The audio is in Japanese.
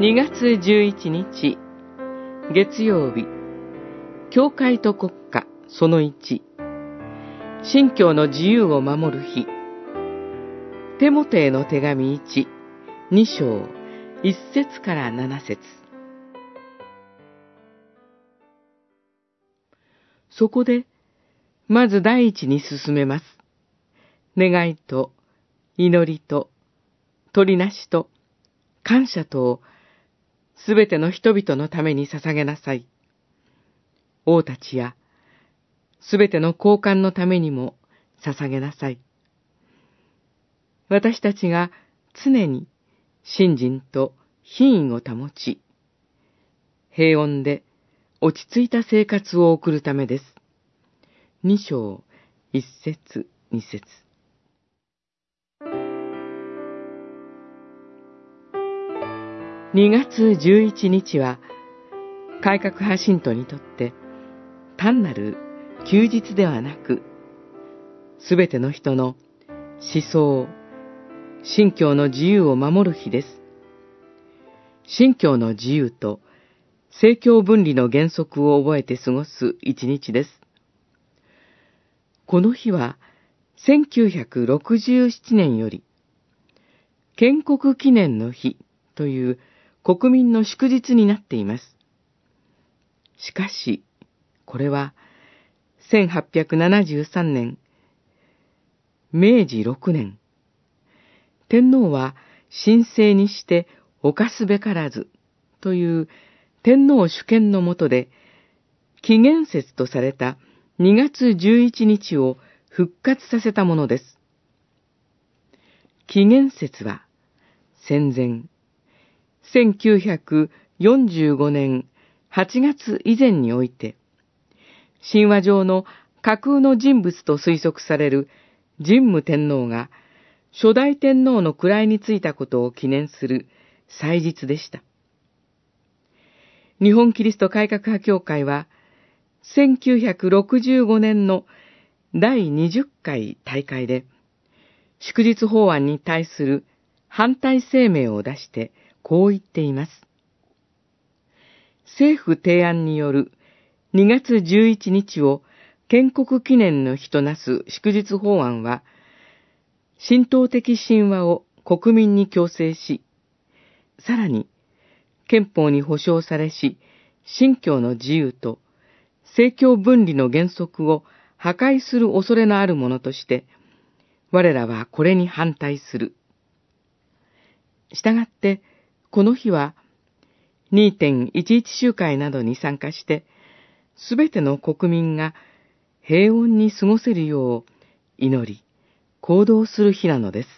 2月11日、月曜日、教会と国家その1、信教の自由を守る日、テモテへの手紙1、2章、1節から7節。そこで、まず第一に進めます。願いと、祈りと、取りなしと、感謝とすべての人々のために捧げなさい。王たちや、すべての交換のためにも捧げなさい。私たちが常に信心と品位を保ち、平穏で落ち着いた生活を送るためです。二章、一節、二節。2月11日は、改革派信徒にとって単なる休日ではなく、すべての人の思想、信教の自由を守る日です。信教の自由と政教分離の原則を覚えて過ごす一日です。この日は1967年より建国記念の日という国民の祝日になっています。しかし、これは、1873年、明治6年、天皇は神聖にして犯すべからずという天皇主権のもとで、紀元節とされた2月11日を復活させたものです。紀元節は戦前、1945年8月以前において、神話上の架空の人物と推測される神武天皇が初代天皇の位についたことを記念する祭日でした。日本キリスト改革派協会は、1965年の第20回大会で、祝日法案に対する反対声明を出してこう言っています。政府提案による2月11日を建国記念の日となす祝日法案は、神道的神話を国民に強制し、さらに、憲法に保障されし、信教の自由と政教分離の原則を破壊する恐れのあるものとして、我らはこれに反対する。したがって、この日は2.11集会などに参加して、すべての国民が平穏に過ごせるよう祈り、行動する日なのです。